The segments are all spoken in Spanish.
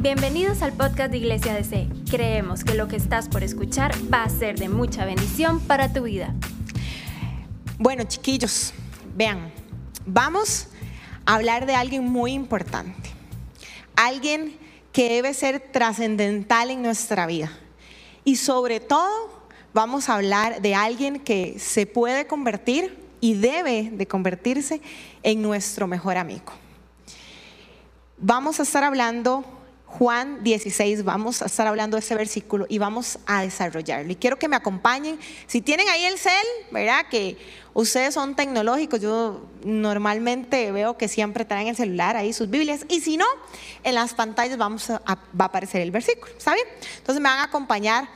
Bienvenidos al podcast de Iglesia DC. Creemos que lo que estás por escuchar va a ser de mucha bendición para tu vida. Bueno, chiquillos, vean, vamos a hablar de alguien muy importante. Alguien que debe ser trascendental en nuestra vida. Y sobre todo, vamos a hablar de alguien que se puede convertir y debe de convertirse en nuestro mejor amigo. Vamos a estar hablando Juan 16, vamos a estar hablando de ese versículo y vamos a desarrollarlo. Y quiero que me acompañen. Si tienen ahí el cel, ¿verdad? Que ustedes son tecnológicos, yo normalmente veo que siempre traen el celular ahí, sus Biblias. Y si no, en las pantallas vamos va a aparecer el versículo, ¿está bien? Entonces me van a acompañar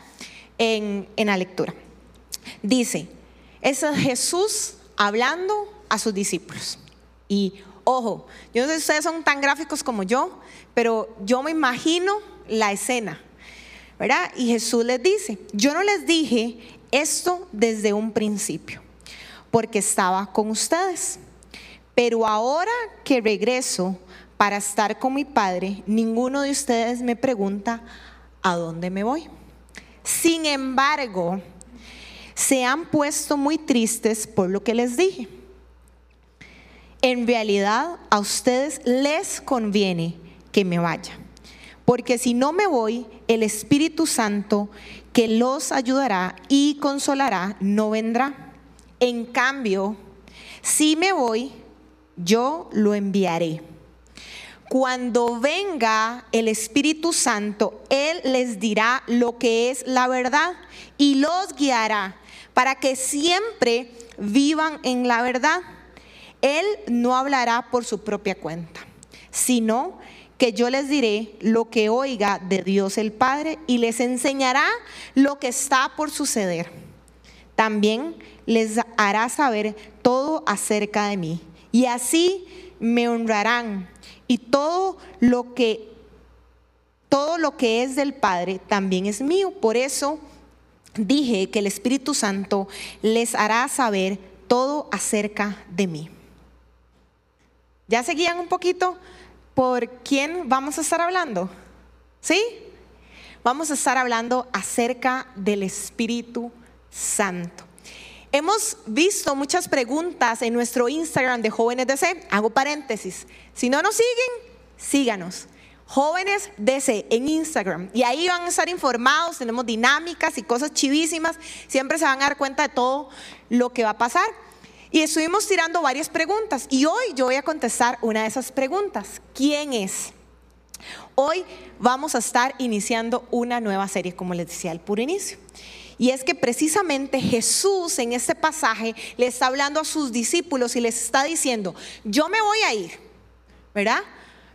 en, en la lectura. Dice, es Jesús hablando a sus discípulos. Y ojo, yo no sé si ustedes son tan gráficos como yo, pero yo me imagino la escena, ¿verdad? Y Jesús les dice, yo no les dije esto desde un principio, porque estaba con ustedes. Pero ahora que regreso para estar con mi Padre, ninguno de ustedes me pregunta a dónde me voy. Sin embargo, se han puesto muy tristes por lo que les dije. En realidad a ustedes les conviene que me vaya, porque si no me voy, el Espíritu Santo que los ayudará y consolará no vendrá. En cambio, si me voy, yo lo enviaré. Cuando venga el Espíritu Santo, Él les dirá lo que es la verdad y los guiará para que siempre vivan en la verdad. Él no hablará por su propia cuenta, sino yo les diré lo que oiga de Dios el Padre y les enseñará lo que está por suceder. También les hará saber todo acerca de mí. Y así me honrarán. Y todo lo que todo lo que es del Padre también es mío. Por eso dije que el Espíritu Santo les hará saber todo acerca de mí. ¿Ya seguían un poquito por quién vamos a estar hablando? ¿Sí? Vamos a estar hablando acerca del Espíritu Santo. Hemos visto muchas preguntas en nuestro Instagram de Jóvenes DC. Hago paréntesis. Si no nos siguen, síganos. Jóvenes DC en Instagram. Y ahí van a estar informados, tenemos dinámicas y cosas chivísimas. Siempre se van a dar cuenta de todo lo que va a pasar. Y estuvimos tirando varias preguntas. Y hoy yo voy a contestar una de esas preguntas. ¿Quién es? Hoy vamos a estar iniciando una nueva serie, como les decía al puro inicio. Y es que precisamente Jesús en este pasaje le está hablando a sus discípulos y les está diciendo, yo me voy a ir, ¿verdad?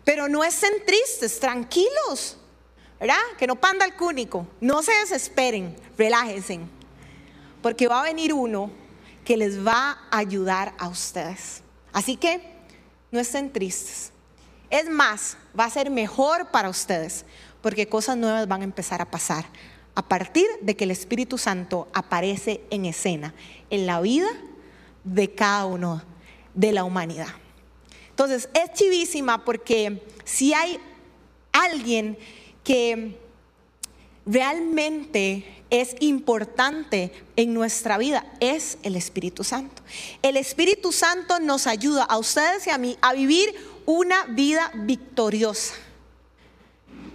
Pero no estén tristes, tranquilos, ¿verdad? Que no panda el cúnico, no se desesperen, relájense, porque va a venir uno que les va a ayudar a ustedes. Así que no estén tristes. Es más, va a ser mejor para ustedes, porque cosas nuevas van a empezar a pasar a partir de que el Espíritu Santo aparece en escena en la vida de cada uno de la humanidad. Entonces, es chivísima porque si hay alguien que realmente es importante en nuestra vida es el Espíritu Santo. El Espíritu Santo nos ayuda a ustedes y a mí a vivir una vida victoriosa.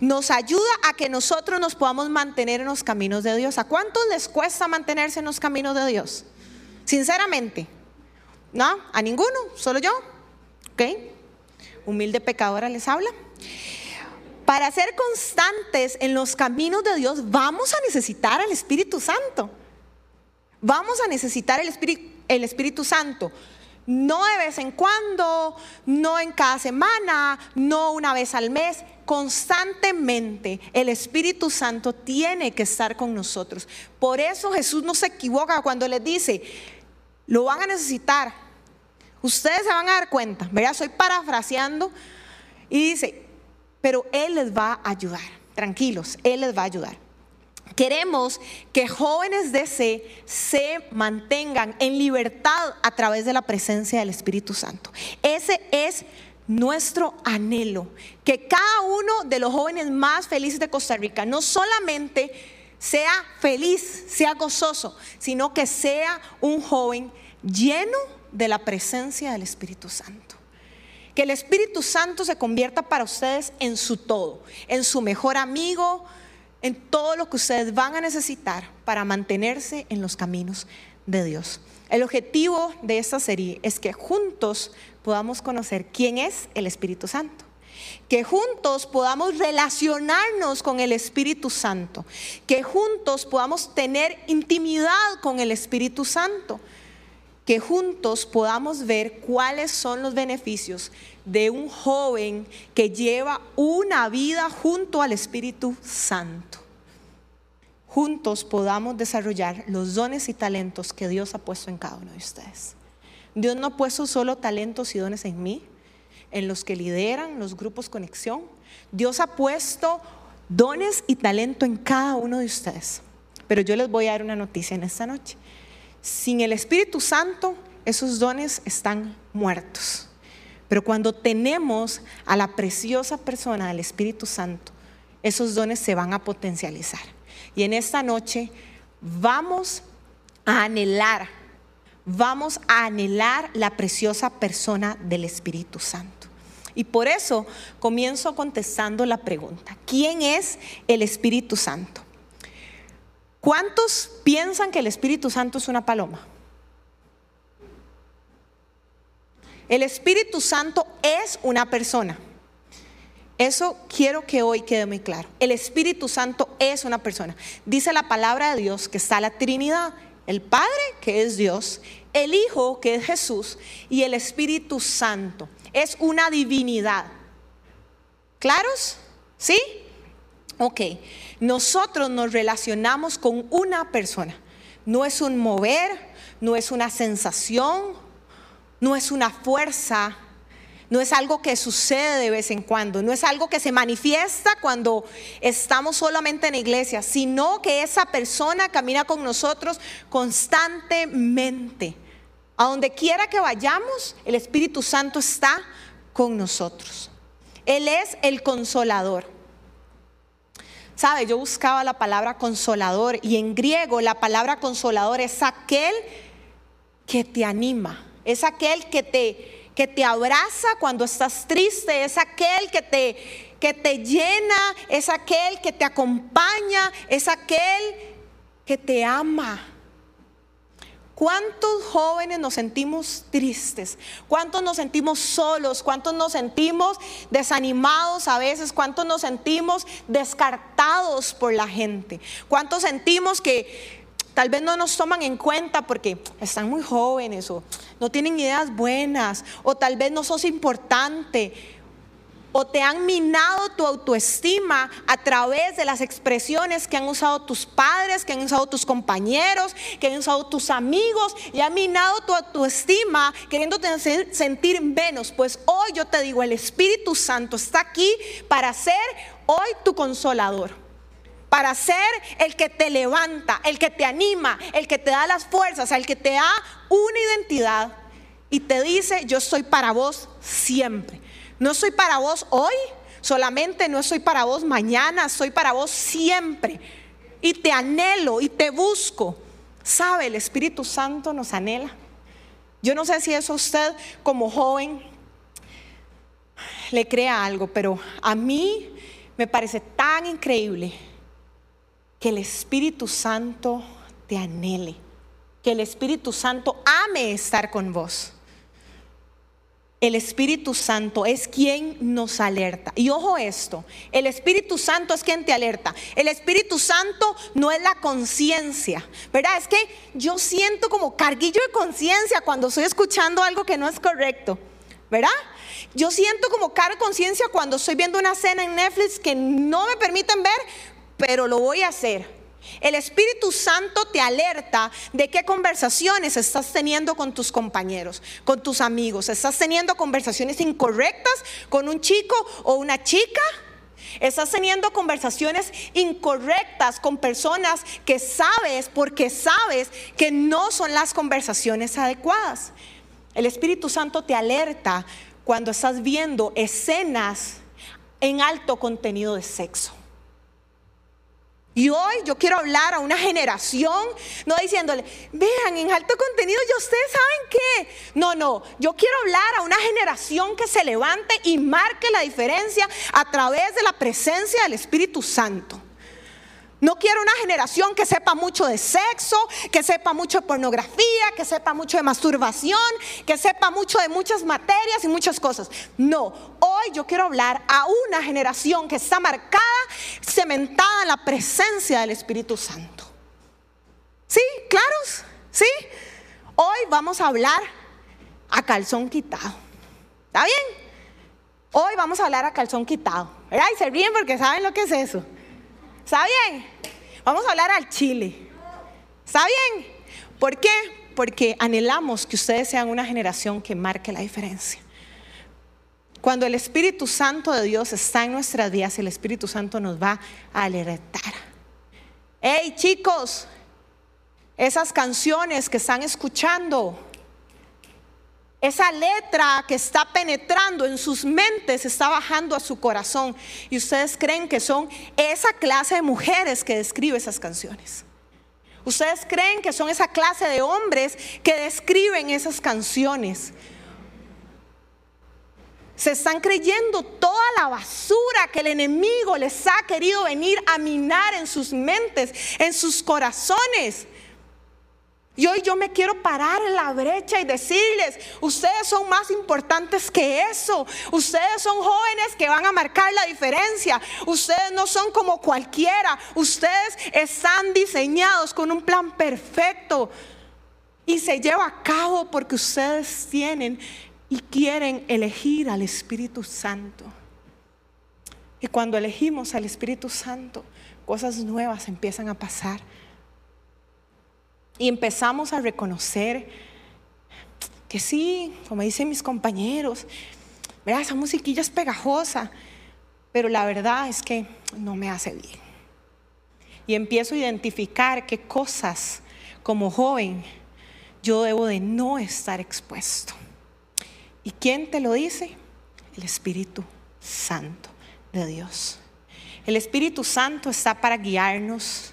Nos ayuda a que nosotros nos podamos mantener en los caminos de Dios. ¿A cuántos les cuesta mantenerse en los caminos de Dios? Sinceramente. ¿No? ¿A ninguno? ¿Solo yo? ¿Ok? Humilde pecadora les habla. Para ser constantes en los caminos de Dios vamos a necesitar al Espíritu Santo. Vamos a necesitar el Espíritu, Santo. No de vez en cuando, no en cada semana, no una vez al mes, constantemente el Espíritu Santo tiene que estar con nosotros. Por eso Jesús no se equivoca cuando les dice, lo van a necesitar, Ustedes se van a dar cuenta, ¿verdad? Estoy parafraseando y dice, pero Él les va a ayudar, tranquilos, Él les va a ayudar. Queremos que jóvenes de C se mantengan en libertad a través de la presencia del Espíritu Santo. Ese es nuestro anhelo, que cada uno de los jóvenes más felices de Costa Rica no solamente sea feliz, sea gozoso, sino que sea un joven lleno de la presencia del Espíritu Santo. Que el Espíritu Santo se convierta para ustedes en su todo, en su mejor amigo, en todo lo que ustedes van a necesitar para mantenerse en los caminos de Dios. El objetivo de esta serie es que juntos podamos conocer quién es el Espíritu Santo. Que juntos podamos relacionarnos con el Espíritu Santo. Que juntos podamos tener intimidad con el Espíritu Santo. Que juntos podamos ver cuáles son los beneficios de un joven que lleva una vida junto al Espíritu Santo. Juntos podamos desarrollar los dones y talentos que Dios ha puesto en cada uno de ustedes. Dios no ha puesto solo talentos y dones en mí, en los que lideran los grupos conexión. Dios ha puesto dones y talento en cada uno de ustedes. Pero yo les voy a dar una noticia en esta noche. Sin el Espíritu Santo, esos dones están muertos. Pero cuando tenemos a la preciosa persona del Espíritu Santo, esos dones se van a potencializar. Y en esta noche vamos a anhelar vamos a anhelar la preciosa persona del Espíritu Santo. Y por eso comienzo contestando la pregunta, ¿quién es el Espíritu Santo? ¿Cuántos piensan que el Espíritu Santo es una paloma? El Espíritu Santo es una persona. Eso quiero que hoy quede muy claro. El Espíritu Santo es una persona. Dice la palabra de Dios que está la Trinidad el Padre, que es Dios, el Hijo, que es Jesús, y el Espíritu Santo. Es una divinidad. ¿Claros? ¿Sí? Ok. Nosotros nos relacionamos con una persona. No es un mover, no es una sensación, no es una fuerza, no es algo que sucede de vez en cuando, no es algo que se manifiesta cuando estamos solamente en iglesia, sino que esa persona camina con nosotros constantemente. A donde quiera que vayamos, el Espíritu Santo está con nosotros. Él es el consolador. ¿Sabe? Yo buscaba la palabra consolador y en griego la palabra consolador es aquel que te anima, es aquel que te que te abraza cuando estás triste, es aquel que te, que te llena, es aquel que te acompaña, es aquel que te ama. ¿Cuántos jóvenes nos sentimos tristes? ¿Cuántos nos sentimos solos? ¿Cuántos nos sentimos desanimados a veces? ¿Cuántos nos sentimos descartados por la gente? ¿Cuántos sentimos que Tal vez no nos toman en cuenta porque están muy jóvenes o no tienen ideas buenas o tal vez no sos importante o te han minado tu autoestima a través de las expresiones que han usado tus padres, que han usado tus compañeros, que han usado tus amigos y han minado tu autoestima queriéndote sentir menos. Pues hoy yo te digo, el Espíritu Santo está aquí para ser hoy tu consolador para ser el que te levanta, el que te anima, el que te da las fuerzas, el que te da una identidad y te dice, yo soy para vos siempre. No soy para vos hoy, solamente no soy para vos mañana, soy para vos siempre. Y te anhelo y te busco. ¿Sabe? El Espíritu Santo nos anhela. Yo no sé si eso usted como joven le crea algo, pero a mí me parece tan increíble que el Espíritu Santo te anhele, que el Espíritu Santo ame estar con vos. El Espíritu Santo es quien nos alerta. Y ojo esto, el Espíritu Santo es quien te alerta. El Espíritu Santo no es la conciencia, ¿verdad? Es que yo siento como carguillo de conciencia cuando estoy escuchando algo que no es correcto, ¿verdad? Yo siento como cargo de conciencia cuando estoy viendo una cena en Netflix que no me permiten ver pero lo voy a hacer. El Espíritu Santo te alerta de qué conversaciones estás teniendo con tus compañeros, con tus amigos. ¿Estás teniendo conversaciones incorrectas con un chico o una chica? Estás teniendo conversaciones incorrectas con personas que sabes porque sabes que no son las conversaciones adecuadas. El Espíritu Santo te alerta cuando estás viendo escenas en alto contenido de sexo. Y hoy yo quiero hablar a una generación, no diciéndole, vean, en alto contenido, ¿y ustedes saben qué? No, no, yo quiero hablar a una generación que se levante y marque la diferencia a través de la presencia del Espíritu Santo. No quiero una generación que sepa mucho de sexo, que sepa mucho de pornografía, que sepa mucho de masturbación, que sepa mucho de muchas materias y muchas cosas. No, hoy yo quiero hablar a una generación que está marcada, la presencia del Espíritu Santo. ¿Sí? ¿Claros? ¿Sí? Hoy vamos a hablar a calzón quitado. ¿Está bien? Hoy vamos a hablar a calzón quitado. ¿Verdad? Y se ríen porque saben lo que es eso. ¿Está bien? Vamos a hablar al Chile. ¿Está bien? ¿Por qué? Porque anhelamos que ustedes sean una generación que marque la diferencia. Cuando el Espíritu Santo de Dios está en nuestras vidas, el Espíritu Santo nos va a alertar. Hey chicos, esas canciones que están escuchando, esa letra que está penetrando en sus mentes está bajando a su corazón. Y ustedes creen que son esa clase de mujeres que describe esas canciones. Ustedes creen que son esa clase de hombres que describen esas canciones. Se están creyendo toda la basura que el enemigo les ha querido venir a minar en sus mentes, en sus corazones. Y hoy yo me quiero parar en la brecha y decirles, ustedes son más importantes que eso. Ustedes son jóvenes que van a marcar la diferencia. Ustedes no son como cualquiera. Ustedes están diseñados con un plan perfecto. Y se lleva a cabo porque ustedes tienen y quieren elegir al Espíritu Santo. Y cuando elegimos al Espíritu Santo, cosas nuevas empiezan a pasar. Y empezamos a reconocer que sí, como dicen mis compañeros, esa musiquilla es pegajosa, pero la verdad es que no me hace bien. Y empiezo a identificar qué cosas como joven yo debo de no estar expuesto. ¿Y quién te lo dice? El Espíritu Santo de Dios. El Espíritu Santo está para guiarnos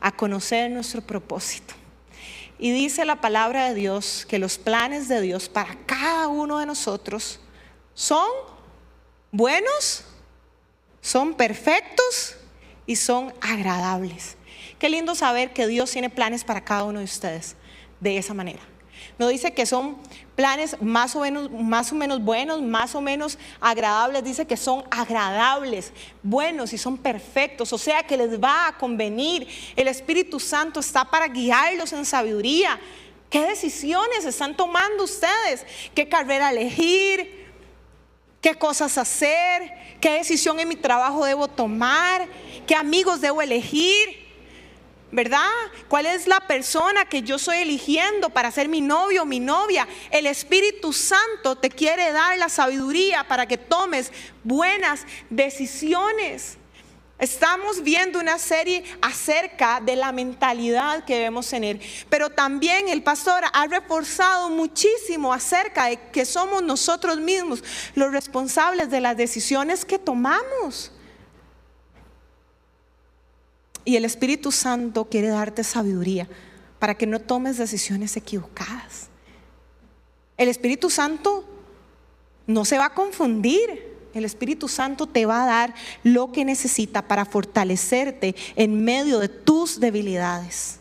a conocer nuestro propósito. Y dice la palabra de Dios que los planes de Dios para cada uno de nosotros son buenos, son perfectos y son agradables. Qué lindo saber que Dios tiene planes para cada uno de ustedes de esa manera. No dice que son planes más o, menos, más o menos buenos, más o menos agradables. Dice que son agradables, buenos y son perfectos. O sea que les va a convenir. El Espíritu Santo está para guiarlos en sabiduría. ¿Qué decisiones están tomando ustedes? ¿Qué carrera elegir? ¿Qué cosas hacer? ¿Qué decisión en mi trabajo debo tomar? ¿Qué amigos debo elegir? ¿Verdad? ¿Cuál es la persona que yo estoy eligiendo para ser mi novio o mi novia? El Espíritu Santo te quiere dar la sabiduría para que tomes buenas decisiones. Estamos viendo una serie acerca de la mentalidad que debemos tener, pero también el pastor ha reforzado muchísimo acerca de que somos nosotros mismos los responsables de las decisiones que tomamos. Y el Espíritu Santo quiere darte sabiduría para que no tomes decisiones equivocadas. El Espíritu Santo no se va a confundir. El Espíritu Santo te va a dar lo que necesita para fortalecerte en medio de tus debilidades.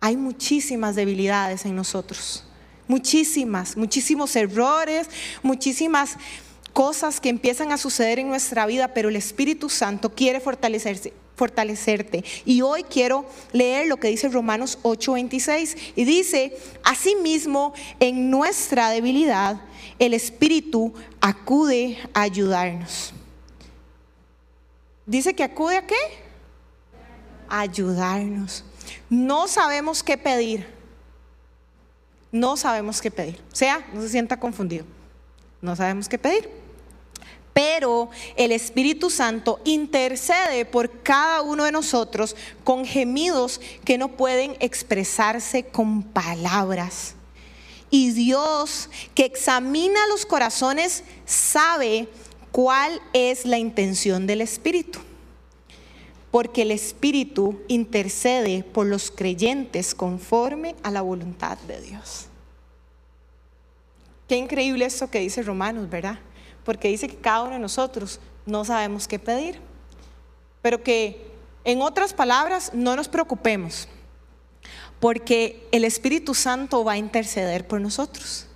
Hay muchísimas debilidades en nosotros, muchísimas, muchísimos errores, muchísimas cosas que empiezan a suceder en nuestra vida, pero el Espíritu Santo quiere fortalecerte. Y hoy quiero leer lo que dice Romanos 8:26 y dice, asimismo, en nuestra debilidad, el Espíritu acude a ayudarnos. Dice que acude a qué? A ayudarnos. No sabemos qué pedir. No sabemos qué pedir. O sea, no se sienta confundido. No sabemos qué pedir pero el Espíritu Santo intercede por cada uno de nosotros con gemidos que no pueden expresarse con palabras. Y Dios, que examina los corazones, sabe cuál es la intención del Espíritu. Porque el Espíritu intercede por los creyentes conforme a la voluntad de Dios. Qué increíble esto que dice Romanos, ¿verdad? Porque dice que cada uno de nosotros no sabemos qué pedir. Pero que, en otras palabras, no nos preocupemos porque el Espíritu Santo va a interceder por nosotros.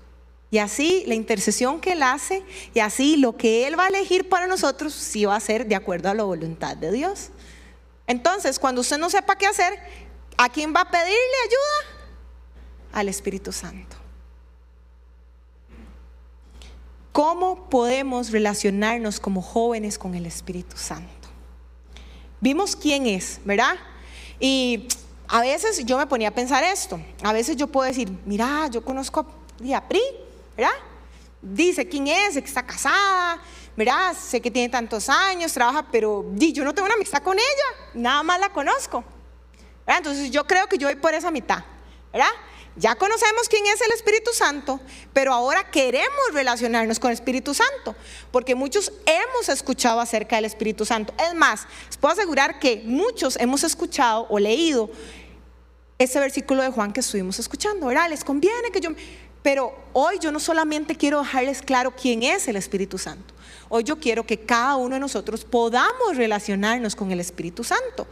Y así la intercesión que Él hace y así lo que Él va a elegir para nosotros sí va a ser de acuerdo a la voluntad de Dios. Entonces, cuando usted no sepa qué hacer, ¿a quién va a pedirle ayuda? Al Espíritu Santo. ¿Cómo podemos relacionarnos como jóvenes con el Espíritu Santo? Vimos quién es, ¿verdad? Y a veces yo me ponía a pensar esto. A veces yo puedo decir, mira, yo conozco a Pri, ¿verdad? Dice quién es, que está casada, ¿verdad? Sé que tiene tantos años, trabaja, pero yo no tengo una amistad con ella, nada más la conozco. Entonces yo creo que yo voy por esa mitad, ¿verdad? Ya conocemos quién es el Espíritu Santo, pero ahora queremos relacionarnos con el Espíritu Santo, porque muchos hemos escuchado acerca del Espíritu Santo. Es más, les puedo asegurar que muchos hemos escuchado o leído ese versículo de Juan que estuvimos escuchando, ¿verdad? Les conviene que yo... Pero hoy yo no solamente quiero dejarles claro quién es el Espíritu Santo. Hoy yo quiero que cada uno de nosotros podamos relacionarnos con el Espíritu Santo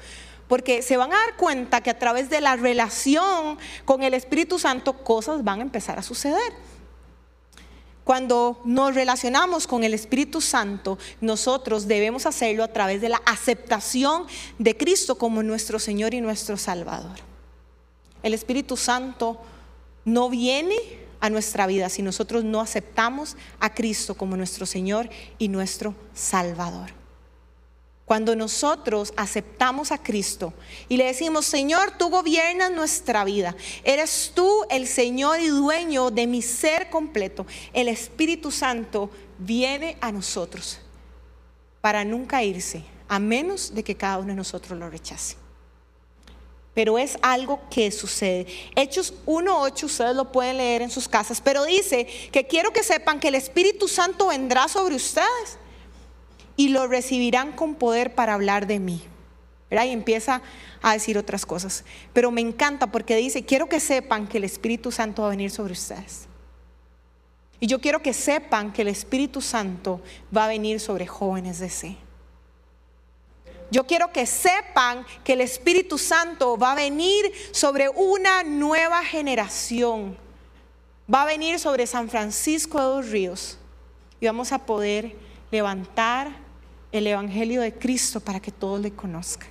porque se van a dar cuenta que a través de la relación con el Espíritu Santo cosas van a empezar a suceder. Cuando nos relacionamos con el Espíritu Santo, nosotros debemos hacerlo a través de la aceptación de Cristo como nuestro Señor y nuestro Salvador. El Espíritu Santo no viene a nuestra vida si nosotros no aceptamos a Cristo como nuestro Señor y nuestro Salvador. Cuando nosotros aceptamos a Cristo y le decimos, Señor, tú gobiernas nuestra vida, eres tú el Señor y dueño de mi ser completo, el Espíritu Santo viene a nosotros para nunca irse, a menos de que cada uno de nosotros lo rechace. Pero es algo que sucede. Hechos 1.8, ustedes lo pueden leer en sus casas, pero dice que quiero que sepan que el Espíritu Santo vendrá sobre ustedes y lo recibirán con poder para hablar de mí. Y empieza a decir otras cosas. Pero me encanta porque dice, quiero que sepan que el Espíritu Santo va a venir sobre ustedes. Y yo quiero que sepan que el Espíritu Santo va a venir sobre jóvenes de C. Yo quiero que sepan que el Espíritu Santo va a venir sobre una nueva generación. Va a venir sobre San Francisco de los Ríos. Y vamos a poder levantar el Evangelio de Cristo para que todos le conozcan.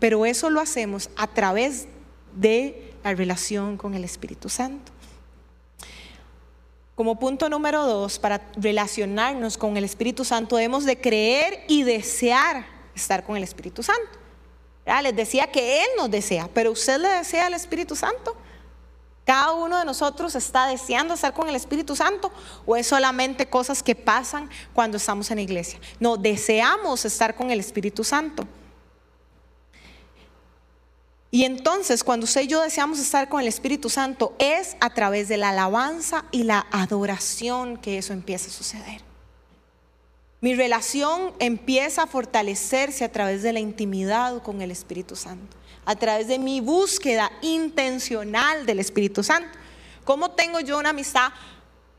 Pero eso lo hacemos a través de la relación con el Espíritu Santo. Como punto número dos, para relacionarnos con el Espíritu Santo debemos de creer y desear estar con el Espíritu Santo. Les decía que Él nos desea, pero ¿usted le desea al Espíritu Santo? ¿Cada uno de nosotros está deseando estar con el Espíritu Santo o es solamente cosas que pasan cuando estamos en la iglesia? No, deseamos estar con el Espíritu Santo. Y entonces, cuando usted y yo deseamos estar con el Espíritu Santo, es a través de la alabanza y la adoración que eso empieza a suceder. Mi relación empieza a fortalecerse a través de la intimidad con el Espíritu Santo a través de mi búsqueda intencional del Espíritu Santo. ¿Cómo tengo yo una amistad?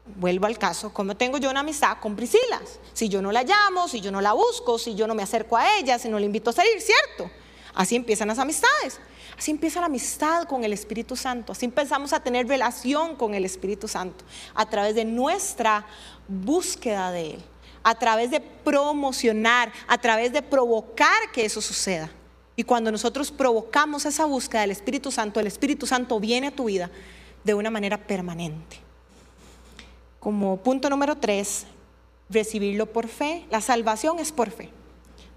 Vuelvo al caso, ¿cómo tengo yo una amistad con Priscila? Si yo no la llamo, si yo no la busco, si yo no me acerco a ella, si no la invito a salir, ¿cierto? Así empiezan las amistades. Así empieza la amistad con el Espíritu Santo. Así empezamos a tener relación con el Espíritu Santo a través de nuestra búsqueda de Él, a través de promocionar, a través de provocar que eso suceda. Y cuando nosotros provocamos esa búsqueda del Espíritu Santo, el Espíritu Santo viene a tu vida de una manera permanente. Como punto número tres, recibirlo por fe. La salvación es por fe.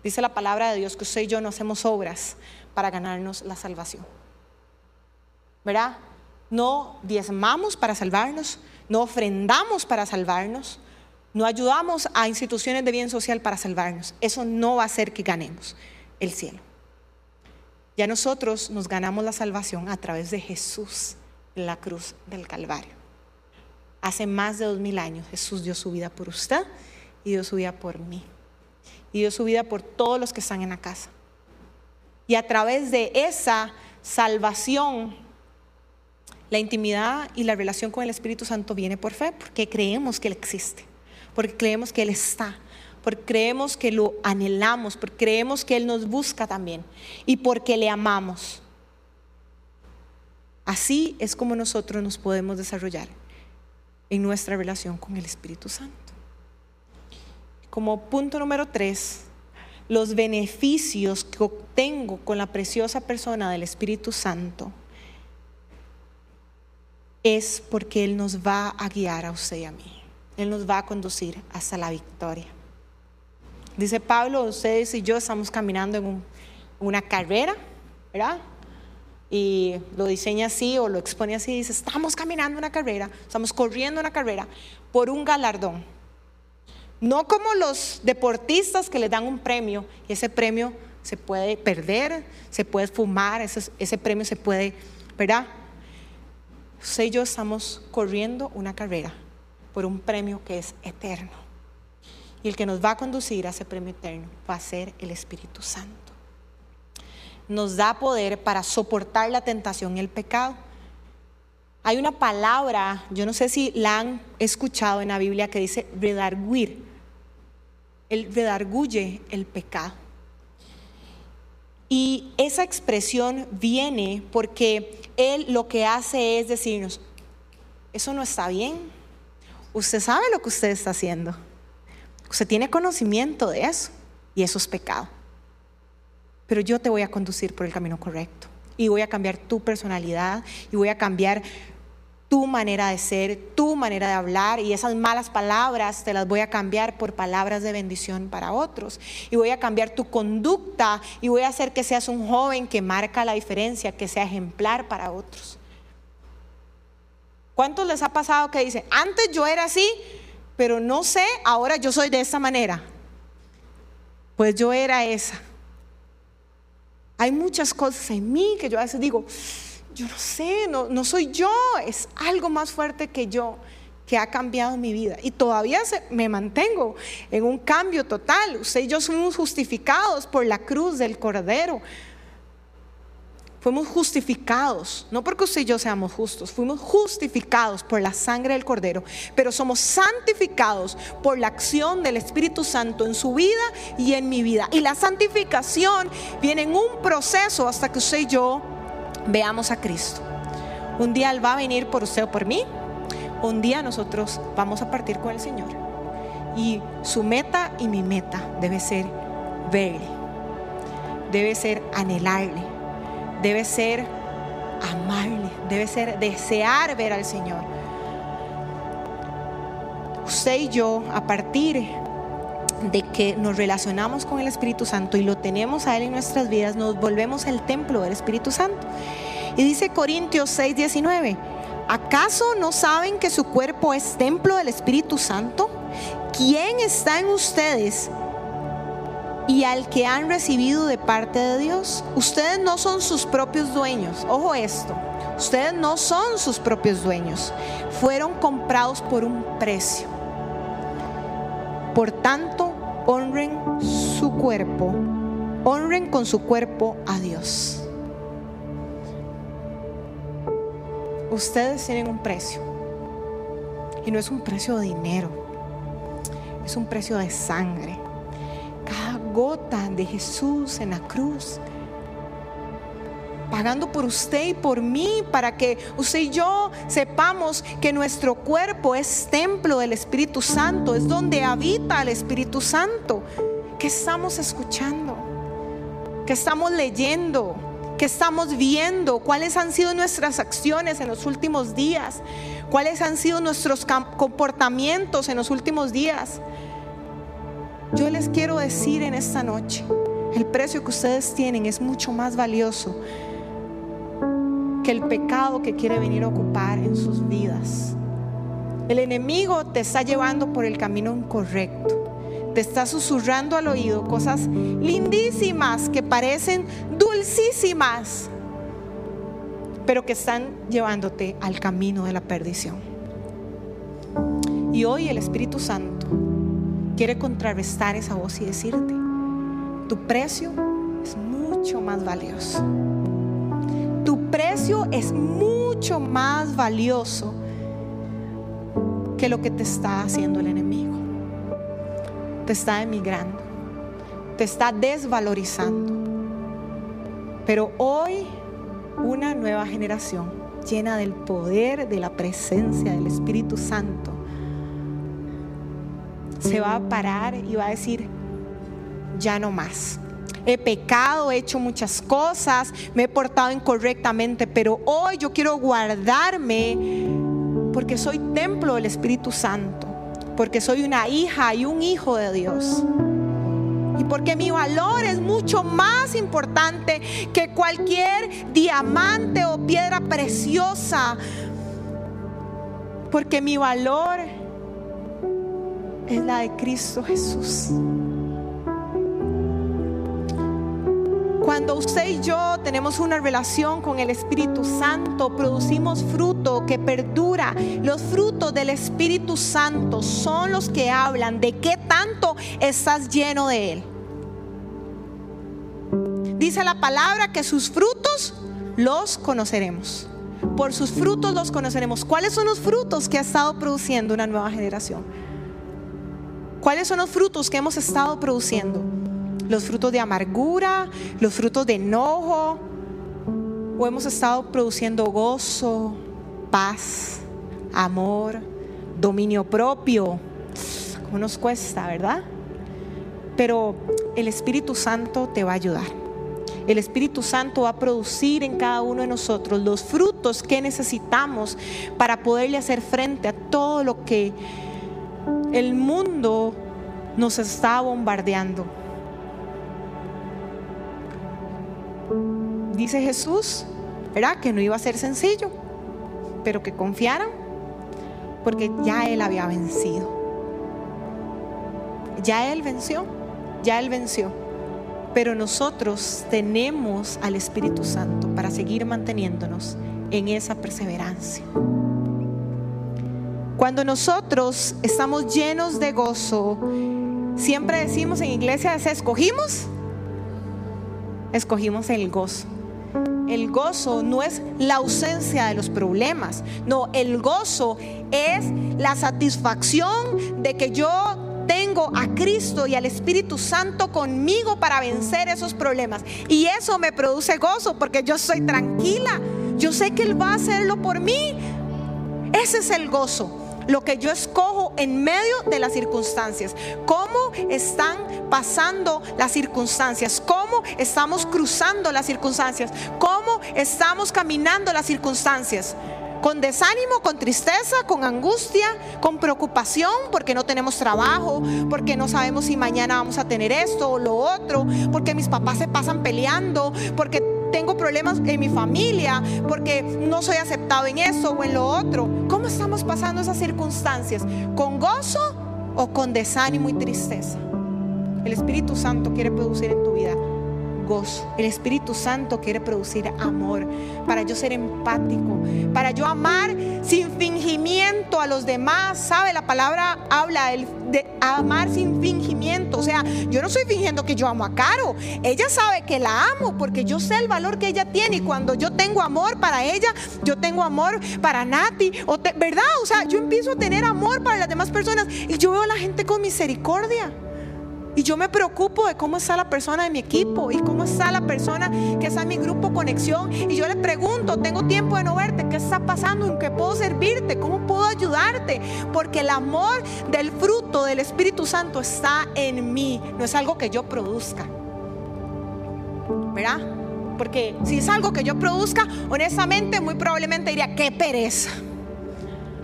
Dice la palabra de Dios que usted y yo no hacemos obras para ganarnos la salvación. ¿Verdad? No diezmamos para salvarnos, no ofrendamos para salvarnos, no ayudamos a instituciones de bien social para salvarnos. Eso no va a hacer que ganemos el cielo. Ya nosotros nos ganamos la salvación a través de Jesús en la cruz del Calvario. Hace más de dos mil años Jesús dio su vida por usted y dio su vida por mí. Y dio su vida por todos los que están en la casa. Y a través de esa salvación, la intimidad y la relación con el Espíritu Santo viene por fe, porque creemos que Él existe, porque creemos que Él está, porque creemos que lo anhelamos, porque creemos que Él nos busca también y porque le amamos. Así es como nosotros nos podemos desarrollar en nuestra relación con el Espíritu Santo. Como punto número tres, los beneficios que obtengo con la preciosa persona del Espíritu Santo es porque Él nos va a guiar a usted y a mí. Él nos va a conducir hasta la victoria. Dice Pablo, ustedes y yo estamos caminando en una carrera, ¿verdad? y lo diseña así o lo expone así, dice, estamos caminando una carrera, estamos corriendo una carrera por un galardón. No como los deportistas que le dan un premio y ese premio se puede perder, se puede fumar, ese, ese premio se puede, ¿verdad? Usted y yo estamos corriendo una carrera por un premio que es eterno. Y el que nos va a conducir a ese premio eterno va a ser el Espíritu Santo nos da poder para soportar la tentación y el pecado. Hay una palabra, yo no sé si la han escuchado en la Biblia, que dice redarguir. El redarguye el pecado. Y esa expresión viene porque Él lo que hace es decirnos, eso no está bien. Usted sabe lo que usted está haciendo. Usted tiene conocimiento de eso y eso es pecado pero yo te voy a conducir por el camino correcto. Y voy a cambiar tu personalidad y voy a cambiar tu manera de ser, tu manera de hablar y esas malas palabras te las voy a cambiar por palabras de bendición para otros. Y voy a cambiar tu conducta y voy a hacer que seas un joven que marca la diferencia, que sea ejemplar para otros. ¿Cuántos les ha pasado que dicen, antes yo era así, pero no sé, ahora yo soy de esa manera? Pues yo era esa. Hay muchas cosas en mí que yo a veces digo, yo no sé, no, no soy yo, es algo más fuerte que yo que ha cambiado mi vida. Y todavía me mantengo en un cambio total. Usted y yo somos justificados por la cruz del Cordero. Fuimos justificados, no porque usted y yo seamos justos, fuimos justificados por la sangre del Cordero, pero somos santificados por la acción del Espíritu Santo en su vida y en mi vida. Y la santificación viene en un proceso hasta que usted y yo veamos a Cristo. Un día Él va a venir por usted o por mí, un día nosotros vamos a partir con el Señor. Y su meta y mi meta debe ser verle, debe ser anhelarle debe ser amarle, debe ser desear ver al Señor. Usted y yo, a partir de que nos relacionamos con el Espíritu Santo y lo tenemos a Él en nuestras vidas, nos volvemos el templo del Espíritu Santo. Y dice Corintios 6, 19, ¿acaso no saben que su cuerpo es templo del Espíritu Santo? ¿Quién está en ustedes? Y al que han recibido de parte de Dios. Ustedes no son sus propios dueños. Ojo esto. Ustedes no son sus propios dueños. Fueron comprados por un precio. Por tanto, honren su cuerpo. Honren con su cuerpo a Dios. Ustedes tienen un precio. Y no es un precio de dinero. Es un precio de sangre gota de Jesús en la cruz, pagando por usted y por mí, para que usted y yo sepamos que nuestro cuerpo es templo del Espíritu Santo, es donde habita el Espíritu Santo. que estamos escuchando? que estamos leyendo? que estamos viendo? ¿Cuáles han sido nuestras acciones en los últimos días? ¿Cuáles han sido nuestros comportamientos en los últimos días? Yo les quiero decir en esta noche, el precio que ustedes tienen es mucho más valioso que el pecado que quiere venir a ocupar en sus vidas. El enemigo te está llevando por el camino incorrecto. Te está susurrando al oído cosas lindísimas que parecen dulcísimas, pero que están llevándote al camino de la perdición. Y hoy el Espíritu Santo quiere contrarrestar esa voz y decirte, tu precio es mucho más valioso. Tu precio es mucho más valioso que lo que te está haciendo el enemigo. Te está emigrando, te está desvalorizando. Pero hoy una nueva generación llena del poder de la presencia del Espíritu Santo se va a parar y va a decir, ya no más. He pecado, he hecho muchas cosas, me he portado incorrectamente, pero hoy yo quiero guardarme porque soy templo del Espíritu Santo, porque soy una hija y un hijo de Dios. Y porque mi valor es mucho más importante que cualquier diamante o piedra preciosa. Porque mi valor es la de Cristo Jesús. Cuando usted y yo tenemos una relación con el Espíritu Santo, producimos fruto que perdura. Los frutos del Espíritu Santo son los que hablan de qué tanto estás lleno de Él. Dice la palabra que sus frutos los conoceremos. Por sus frutos los conoceremos. ¿Cuáles son los frutos que ha estado produciendo una nueva generación? ¿Cuáles son los frutos que hemos estado produciendo? Los frutos de amargura, los frutos de enojo, o hemos estado produciendo gozo, paz, amor, dominio propio. ¿Cómo nos cuesta, verdad? Pero el Espíritu Santo te va a ayudar. El Espíritu Santo va a producir en cada uno de nosotros los frutos que necesitamos para poderle hacer frente a todo lo que el mundo nos está bombardeando. Dice Jesús, ¿verdad? Que no iba a ser sencillo, pero que confiaran, porque ya Él había vencido. Ya Él venció, ya Él venció. Pero nosotros tenemos al Espíritu Santo para seguir manteniéndonos en esa perseverancia. Cuando nosotros estamos llenos de gozo, siempre decimos en iglesia, escogimos, escogimos el gozo. El gozo no es la ausencia de los problemas, no, el gozo es la satisfacción de que yo tengo a Cristo y al Espíritu Santo conmigo para vencer esos problemas. Y eso me produce gozo porque yo soy tranquila. Yo sé que Él va a hacerlo por mí. Ese es el gozo lo que yo escojo en medio de las circunstancias. ¿Cómo están pasando las circunstancias? ¿Cómo estamos cruzando las circunstancias? ¿Cómo estamos caminando las circunstancias? con desánimo, con tristeza, con angustia, con preocupación porque no tenemos trabajo, porque no sabemos si mañana vamos a tener esto o lo otro, porque mis papás se pasan peleando, porque tengo problemas en mi familia, porque no soy aceptado en eso o en lo otro. ¿Cómo estamos pasando esas circunstancias? ¿Con gozo o con desánimo y tristeza? El Espíritu Santo quiere producir en tu vida El Espíritu Santo quiere producir amor para yo ser empático, para yo amar sin fingimiento a los demás. ¿Sabe? La palabra habla de amar sin fingimiento. O sea, yo no estoy fingiendo que yo amo a Caro. Ella sabe que la amo porque yo sé el valor que ella tiene. Y cuando yo tengo amor para ella, yo tengo amor para Nati. O ¿Verdad? O sea, yo empiezo a tener amor para las demás personas y yo veo a la gente con misericordia. Y yo me preocupo de cómo está la persona de mi equipo y cómo está la persona que está en mi grupo conexión. Y yo le pregunto, tengo tiempo de no verte, ¿qué está pasando? ¿En qué puedo servirte? ¿Cómo puedo ayudarte? Porque el amor del fruto del Espíritu Santo está en mí, no es algo que yo produzca. ¿Verdad? Porque si es algo que yo produzca, honestamente, muy probablemente diría, qué pereza.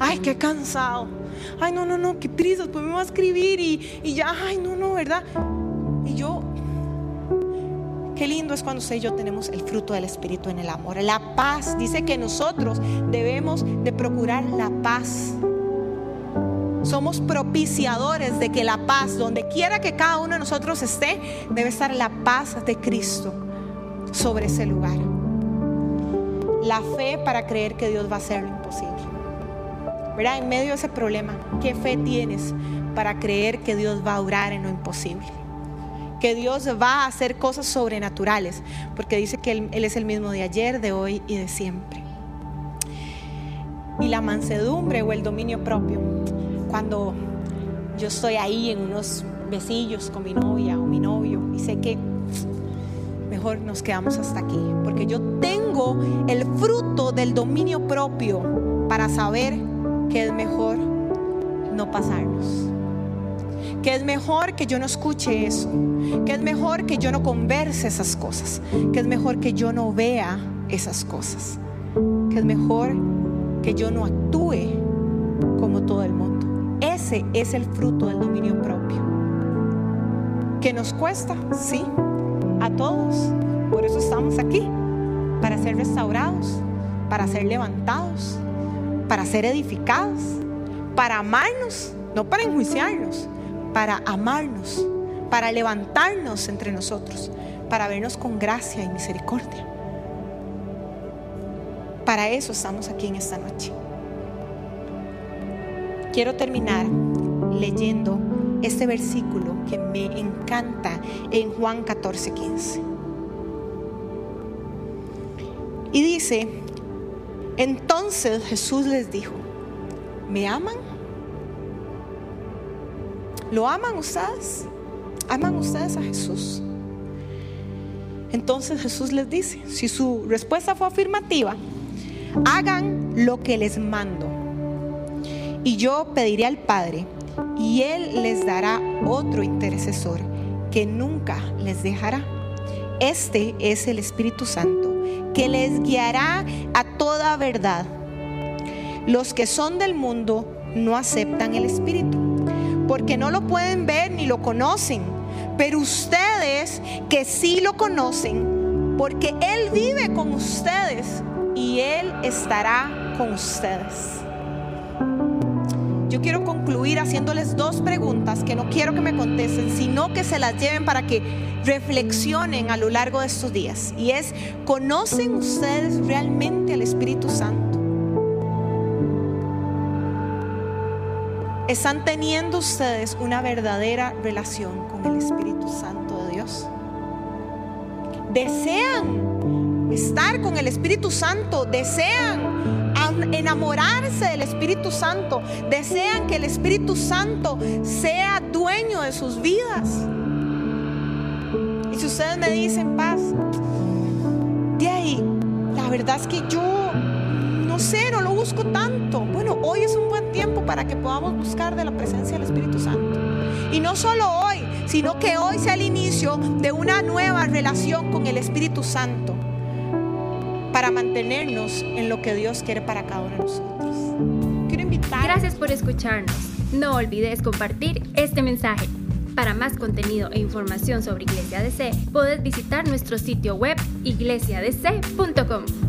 Ay, qué cansado ay, no, no, no, qué prisa, pues me va a escribir y, ya, ay, no, no, ¿verdad? Y yo, Qué lindo es cuando usted y yo tenemos el fruto del Espíritu en el amor. La paz. Dice que nosotros debemos de procurar la paz. Somos propiciadores de que la paz, donde quiera que cada uno de nosotros esté, debe estar la paz de Cristo sobre ese lugar. La fe para creer que Dios va a hacer lo imposible ¿verdad? En medio de ese problema, ¿qué fe tienes para creer que Dios va a orar en lo imposible? Que Dios va a hacer cosas sobrenaturales, porque dice que Él, él es el mismo de ayer, de hoy y de siempre. Y la mansedumbre o el dominio propio, cuando yo estoy ahí en unos besillos con mi novia o mi novio y sé que mejor nos quedamos hasta aquí, porque yo tengo el fruto del dominio propio para saber que es mejor no pasarnos. Que es mejor que yo no escuche eso. Que es mejor que yo no converse esas cosas. Que es mejor que yo no vea esas cosas. Que es mejor que yo no actúe como todo el mundo. Ese es el fruto del dominio propio. ¿Que nos cuesta? Sí, a todos. Por eso estamos aquí, para ser restaurados, para ser levantados, para ser edificados, para amarnos, no para enjuiciarnos, para amarnos, para levantarnos entre nosotros, para vernos con gracia y misericordia. Para eso estamos aquí en esta noche. Quiero terminar leyendo este versículo que me encanta en Juan 14, 15. Y dice, entonces Jesús les dijo, ¿me aman? ¿Lo aman ustedes? ¿Aman ustedes a Jesús? Entonces Jesús les dice, si su respuesta fue afirmativa, hagan lo que les mando. Y yo pediré al Padre y Él les dará otro intercesor que nunca les dejará. Este es el Espíritu Santo que les guiará a toda verdad. Los que son del mundo no aceptan el Espíritu, porque no lo pueden ver ni lo conocen, pero ustedes que sí lo conocen, porque Él vive con ustedes y Él estará con ustedes. Yo quiero concluir haciéndoles dos preguntas que no quiero que me contesten, sino que se las lleven para que reflexionen a lo largo de estos días. Y es, ¿conocen ustedes realmente al Espíritu Santo? ¿Están teniendo ustedes una verdadera relación con el Espíritu Santo de Dios? ¿Desean estar con el Espíritu Santo? ¿Desean enamorarse del Espíritu Santo, desean que el Espíritu Santo sea dueño de sus vidas. Y si ustedes me dicen paz, de ahí, la verdad es que yo no sé, no lo busco tanto. Bueno, hoy es un buen tiempo para que podamos buscar de la presencia del Espíritu Santo. Y no solo hoy, sino que hoy sea el inicio de una nueva relación con el Espíritu Santo para mantenernos en lo que Dios quiere para cada uno de nosotros. Gracias por escucharnos. No olvides compartir este mensaje. Para más contenido e información sobre Iglesia DC, puedes visitar nuestro sitio web iglesiadc.com.